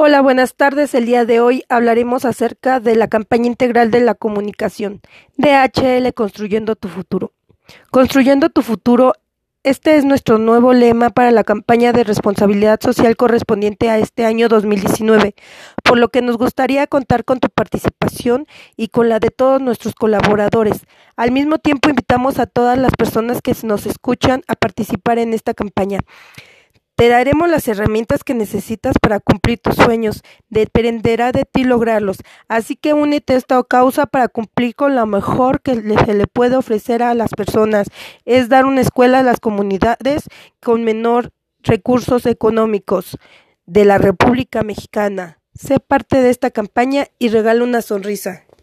Hola, buenas tardes. El día de hoy hablaremos acerca de la campaña integral de la comunicación, DHL Construyendo tu Futuro. Construyendo tu Futuro, este es nuestro nuevo lema para la campaña de responsabilidad social correspondiente a este año 2019, por lo que nos gustaría contar con tu participación y con la de todos nuestros colaboradores. Al mismo tiempo, invitamos a todas las personas que nos escuchan a participar en esta campaña. Te daremos las herramientas que necesitas para cumplir tus sueños. Dependerá de ti lograrlos. Así que únete a esta causa para cumplir con lo mejor que se le puede ofrecer a las personas. Es dar una escuela a las comunidades con menor recursos económicos de la República Mexicana. Sé parte de esta campaña y regala una sonrisa.